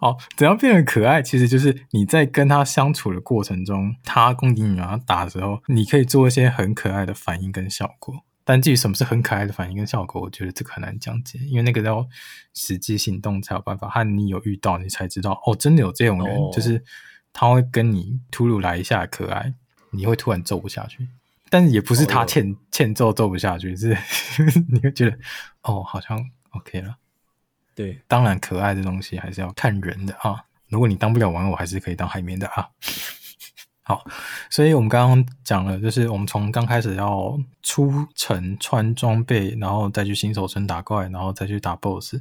好，怎样变得可爱？其实就是你在跟他相处的过程中，他攻击你，然后打的时候，你可以做一些很可爱的反应跟效果。但至于什么是很可爱的反应跟效果，我觉得这个很难讲解，因为那个要实际行动才有办法，和你有遇到你才知道哦，真的有这种人，哦、就是他会跟你突如来一下可爱，你会突然揍不下去，但是也不是他欠、哦、欠揍揍不下去，是 你会觉得哦，好像 OK 了。对，当然可爱的东西还是要看人的啊，如果你当不了玩偶，还是可以当海绵的啊。好，所以我们刚刚讲了，就是我们从刚开始要出城穿装备，然后再去新手村打怪，然后再去打 BOSS，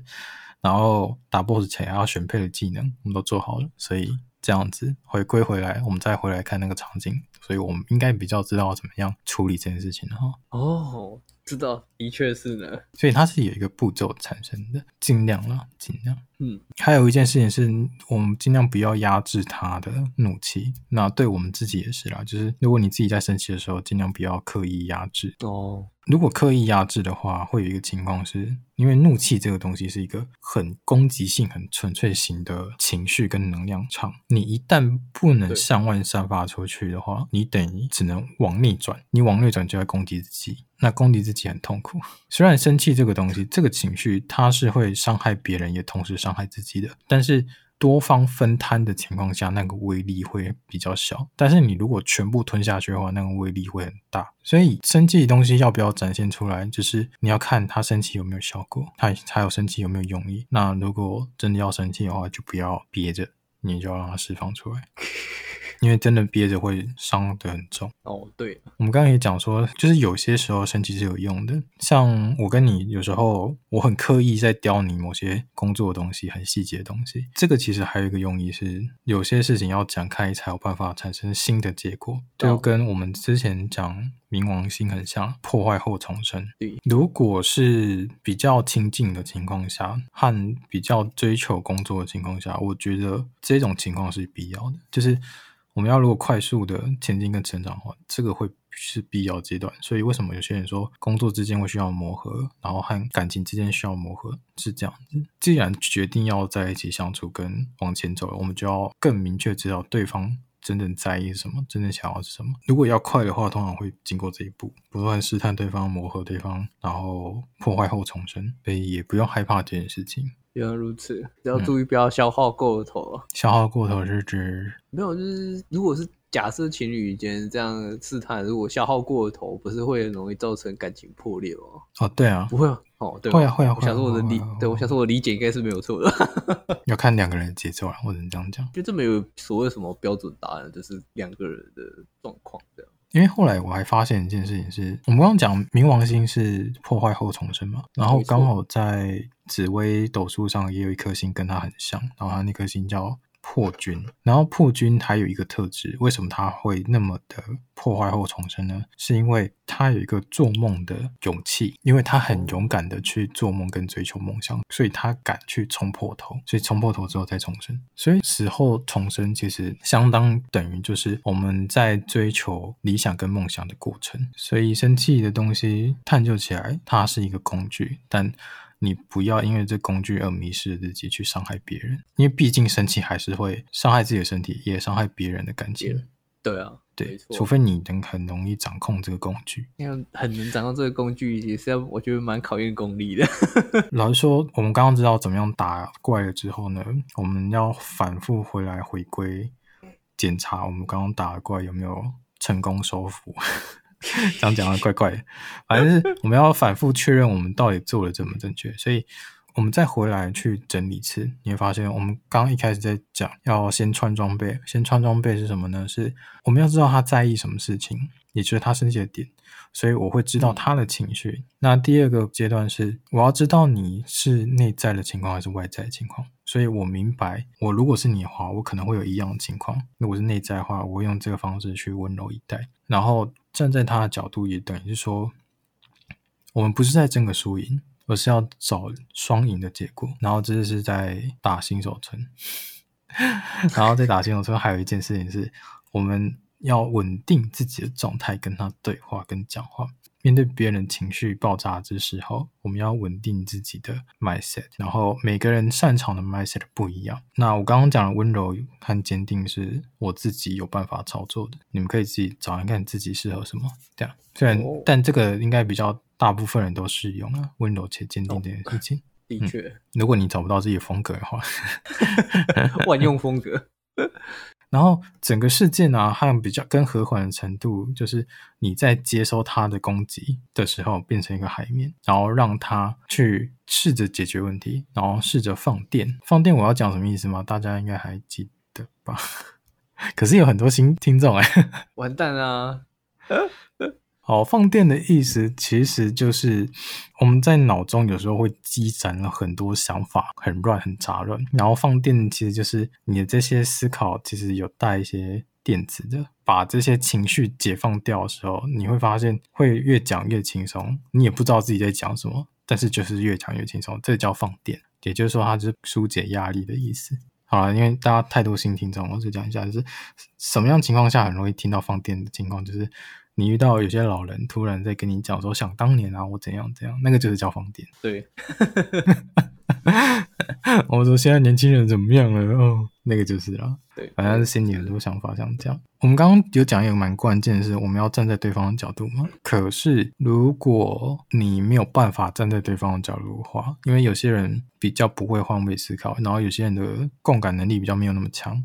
然后打 BOSS 前要选配的技能，我们都做好了。所以这样子回归回来，我们再回来看那个场景，所以我们应该比较知道怎么样处理这件事情哈。哦。知道，的确是呢。所以它是有一个步骤产生的，尽量啦，尽量。嗯，还有一件事情是我们尽量不要压制他的怒气。那对我们自己也是啦，就是如果你自己在生气的时候，尽量不要刻意压制。哦。如果刻意压制的话，会有一个情况是，因为怒气这个东西是一个很攻击性、很纯粹型的情绪跟能量场。你一旦不能向外散发出去的话，你等于只能往内转。你往内转就会攻击自己，那攻击自己很痛苦。虽然生气这个东西，这个情绪它是会伤害别人，也同时伤害自己的，但是。多方分摊的情况下，那个威力会比较小。但是你如果全部吞下去的话，那个威力会很大。所以生气的东西要不要展现出来，就是你要看他生气有没有效果，他他有生气有没有用意。那如果真的要生气的话，就不要憋着，你就要让它释放出来。因为真的憋着会伤得很重哦。对，我们刚刚也讲说，就是有些时候生气是有用的。像我跟你有时候，我很刻意在刁你某些工作的东西，很细节的东西。这个其实还有一个用意是，有些事情要讲开才有办法产生新的结果。就跟我们之前讲冥王星很像，破坏后重生。如果是比较亲近的情况下，和比较追求工作的情况下，我觉得这种情况是必要的，就是。我们要如果快速的前进跟成长的话，这个会是必要阶段。所以为什么有些人说工作之间会需要磨合，然后和感情之间需要磨合，是这样子。既然决定要在一起相处跟往前走，我们就要更明确知道对方真正在意什么，真正想要是什么。如果要快的话，通常会经过这一步，不断试探对方，磨合对方，然后破坏后重生。所以也不用害怕这件事情。原来如此，要注意不要消耗过头。嗯。消耗过头是指没有，就是如果是假设情侣间这样试探，如果消耗过头，不是会很容易造成感情破裂吗？哦，对啊，不会啊，哦，对，会啊，会啊。我想说我的理，对我想说我理解应该是没有错的。要看两个人的节奏啊，或者这样讲，就这没有所谓什么标准答案，就是两个人的状况这样。因为后来我还发现一件事情是，我们刚刚讲冥王星是破坏后重生嘛，然后刚好在紫微斗数上也有一颗星跟它很像，然后它那颗星叫。破军，然后破军还有一个特质，为什么他会那么的破坏后重生呢？是因为他有一个做梦的勇气，因为他很勇敢的去做梦跟追求梦想，所以他敢去冲破头，所以冲破头之后再重生，所以死后重生其实相当等于就是我们在追求理想跟梦想的过程，所以生气的东西探究起来，它是一个工具，但。你不要因为这工具而迷失自己，去伤害别人，因为毕竟生气还是会伤害自己的身体，也伤害别人的感情。对啊，对，除非你能很容易掌控这个工具，因为很能掌控这个工具，也是要我觉得蛮考验功力的。老实说，我们刚刚知道怎么样打怪了之后呢，我们要反复回来回归检查我们刚刚打的怪有没有。成功收服。这样讲的怪怪的，反正是我们要反复确认我们到底做的正不正确，所以我们再回来去整理一次，你会发现我们刚刚一开始在讲要先穿装备，先穿装备是什么呢？是我们要知道他在意什么事情，也就是他生气的点。所以我会知道他的情绪。那第二个阶段是，我要知道你是内在的情况还是外在的情况。所以我明白，我如果是你的话，我可能会有一样的情况。如果是内在话，我会用这个方式去温柔以待。然后站在他的角度，也等于是说，我们不是在争个输赢，而是要找双赢的结果。然后这是在打新手村。然后在打新手村，还有一件事情是我们。要稳定自己的状态，跟他对话，跟讲话。面对别人情绪爆炸之时候，我们要稳定自己的 mindset。然后每个人擅长的 mindset 不一样。那我刚刚讲的温柔和坚定是我自己有办法操作的，你们可以自己找一看自己适合什么。这样，虽然、哦、但这个应该比较大部分人都适用啊，温柔且坚定这件事情。的确、嗯，如果你找不到自己的风格的话 万用风格。然后整个事件呢、啊，还有比较更和缓的程度，就是你在接收他的攻击的时候，变成一个海绵，然后让他去试着解决问题，然后试着放电。放电我要讲什么意思吗？大家应该还记得吧？可是有很多新听众哎，完蛋啊！好，放电的意思其实就是我们在脑中有时候会积攒了很多想法，很乱，很杂乱。然后放电其实就是你的这些思考其实有带一些电子的，把这些情绪解放掉的时候，你会发现会越讲越轻松，你也不知道自己在讲什么，但是就是越讲越轻松，这叫放电。也就是说，它是疏解压力的意思。好了，因为大家太多新听众，我就讲一下，就是什么样情况下很容易听到放电的情况，就是。你遇到有些老人突然在跟你讲说，想当年啊，我怎样怎样，那个就是叫放电。对，我说现在年轻人怎么样了？哦，那个就是了。对，反正是心里很多想法想讲。我们刚刚有讲一个蛮关键的是，我们要站在对方的角度嘛。可是如果你没有办法站在对方的角度的话，因为有些人比较不会换位思考，然后有些人的共感能力比较没有那么强。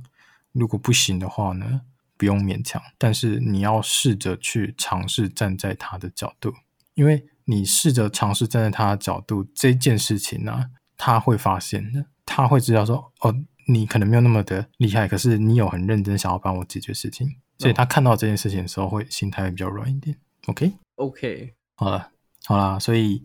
如果不行的话呢？不用勉强，但是你要试着去尝试站在他的角度，因为你试着尝试站在他的角度，这件事情呢、啊，他会发现的，他会知道说，哦，你可能没有那么的厉害，可是你有很认真想要帮我解决事情，所以他看到这件事情的时候，会心态会比较软一点。OK，OK，Okay? 好了，好啦，所以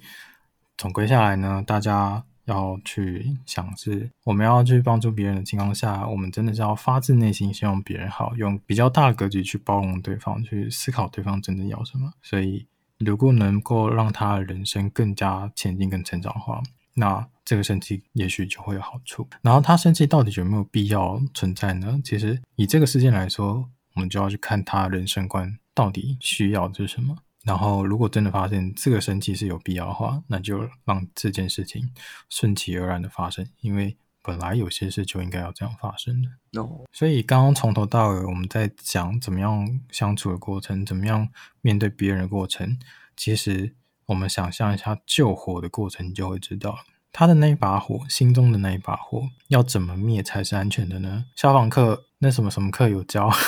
总归下来呢，大家。要去想是我们要去帮助别人的情况下，我们真的是要发自内心希望别人好，用比较大格局去包容对方，去思考对方真的要什么。所以，如果能够让他的人生更加前进、跟成长的话，那这个生气也许就会有好处。然后，他生气到底有没有必要存在呢？其实，以这个事件来说，我们就要去看他人生观到底需要的是什么。然后，如果真的发现这个生气是有必要的话，那就让这件事情顺其而然的发生，因为本来有些事就应该要这样发生的。No. 所以刚刚从头到尾我们在讲怎么样相处的过程，怎么样面对别人的过程，其实我们想象一下救火的过程，你就会知道他的那一把火，心中的那一把火，要怎么灭才是安全的呢？消防课那什么什么课有教？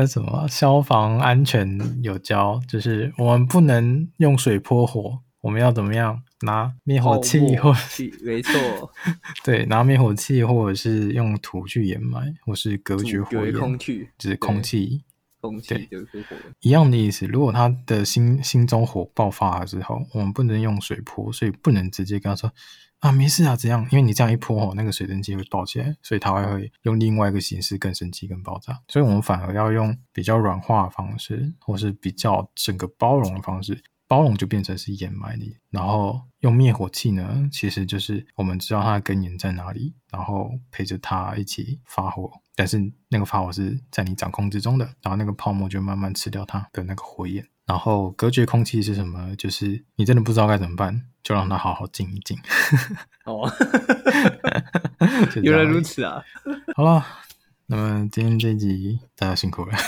那什么消防安全有教，就是我们不能用水泼火，我们要怎么样拿灭火器或器？没错，对，拿灭火器或者是用土去掩埋，或是隔绝火焰，空气，就是空气，空气就是火，一样的意思。如果他的心心中火爆发了之后，我们不能用水泼，所以不能直接跟他说。啊，没事啊，怎样？因为你这样一泼吼，那个水蒸气会爆起来，所以它会会用另外一个形式更生气、更爆炸。所以我们反而要用比较软化的方式，或是比较整个包容的方式。包容就变成是掩埋你，然后用灭火器呢，其实就是我们知道它的根源在哪里，然后陪着它一起发火。但是那个发火是在你掌控之中的，然后那个泡沫就慢慢吃掉它的那个火焰。然后隔绝空气是什么？就是你真的不知道该怎么办，就让它好好静一静。哦，原来如此啊！好了，那么今天这一集大家辛苦了。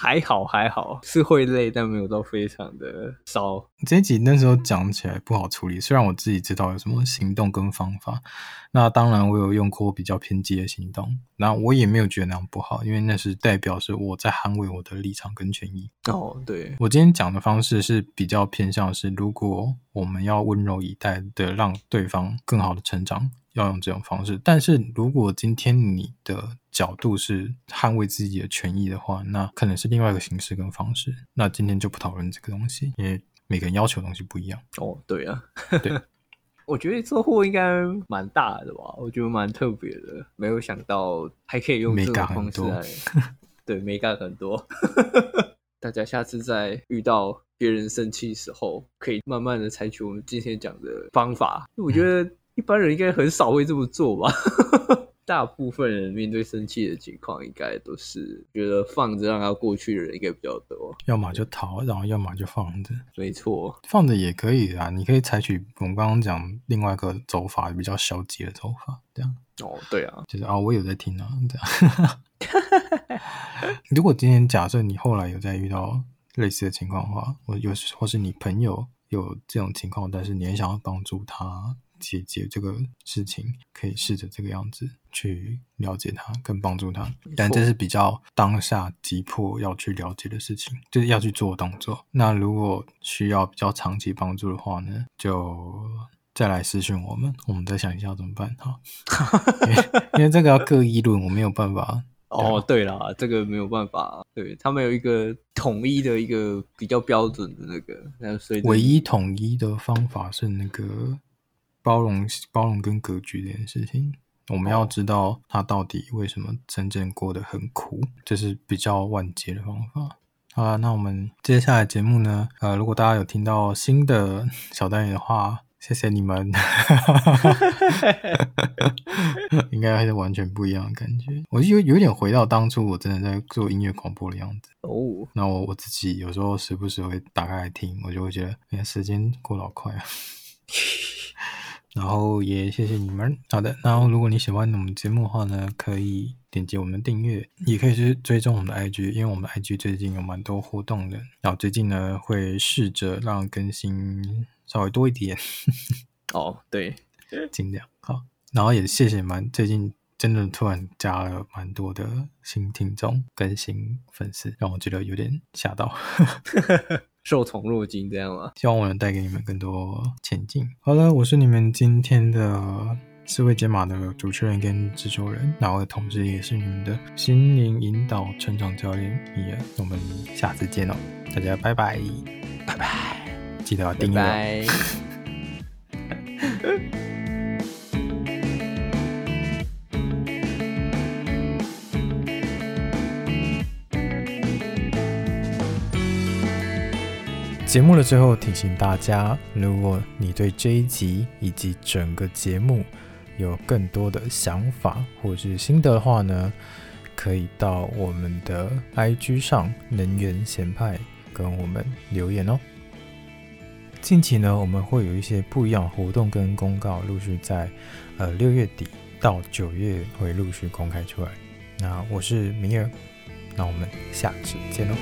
还好还好，是会累，但没有到非常的烧。这一集那时候讲起来不好处理，虽然我自己知道有什么行动跟方法，那当然我有用过比较偏激的行动，那我也没有觉得那样不好，因为那是代表是我在捍卫我的立场跟权益。哦，对，我今天讲的方式是比较偏向是，如果我们要温柔以待的让对方更好的成长。要用这种方式，但是如果今天你的角度是捍卫自己的权益的话，那可能是另外一个形式跟方式。那今天就不讨论这个东西，因为每个人要求的东西不一样。哦，对啊，对，我觉得收获应该蛮大的吧？我觉得蛮特别的，没有想到还可以用这种方式来，对，美感很多。大家下次在遇到别人生气的时候，可以慢慢的采取我们今天讲的方法。我觉得。一般人应该很少会这么做吧？大部分人面对生气的情况，应该都是觉得放着让他过去的人应该比较多。要么就逃，然后要么就放着。没错，放着也可以啊。你可以采取我们刚刚讲另外一个走法，比较消极的走法，这样。哦，对啊，就是啊，我有在听啊，这样。如果今天假设你后来有在遇到类似的情况的话，我有或是你朋友有这种情况，但是你很想要帮助他。解决这个事情，可以试着这个样子去了解他，跟帮助他。但这是比较当下急迫要去了解的事情，就是要去做动作。那如果需要比较长期帮助的话呢，就再来私讯我们，我们再想一下怎么办哈。因为因为这个要各议论，我没有办法。哦，对啦，这个没有办法，对，他们有一个统一的一个比较标准的那个，那所以唯一统一的方法是那个。包容、包容跟格局这件事情，我们要知道他到底为什么真正过得很苦，这是比较万劫的方法。好了，那我们接下来节目呢？呃，如果大家有听到新的 小单元的话，谢谢你们，应该还是完全不一样的感觉。我就有有点回到当初我真的在做音乐广播的样子哦。那我我自己有时候时不时会打开来听，我就会觉得，哎呀，时间过得好快啊。然后也谢谢你们。好的，然后如果你喜欢我们节目的话呢，可以点击我们的订阅，也可以去追踪我们的 IG，因为我们的 IG 最近有蛮多活动的。然后最近呢，会试着让更新稍微多一点。哦，对，尽量好。然后也谢谢蛮最近真的突然加了蛮多的新听众、更新粉丝，让我觉得有点吓到。受宠若惊，这样吗？希望我能带给你们更多前进。好了，我是你们今天的思维解码的主持人跟制作人，那我的同时也是你们的心灵引导成长教练米尔。我们下次见哦，大家拜拜，拜拜，记得要订阅。拜拜节目的最后提醒大家，如果你对这一集以及整个节目有更多的想法或是心得的话呢，可以到我们的 IG 上能源闲派跟我们留言哦。近期呢，我们会有一些不一样的活动跟公告，陆续在呃六月底到九月会陆续公开出来。那我是明儿，那我们下次见喽。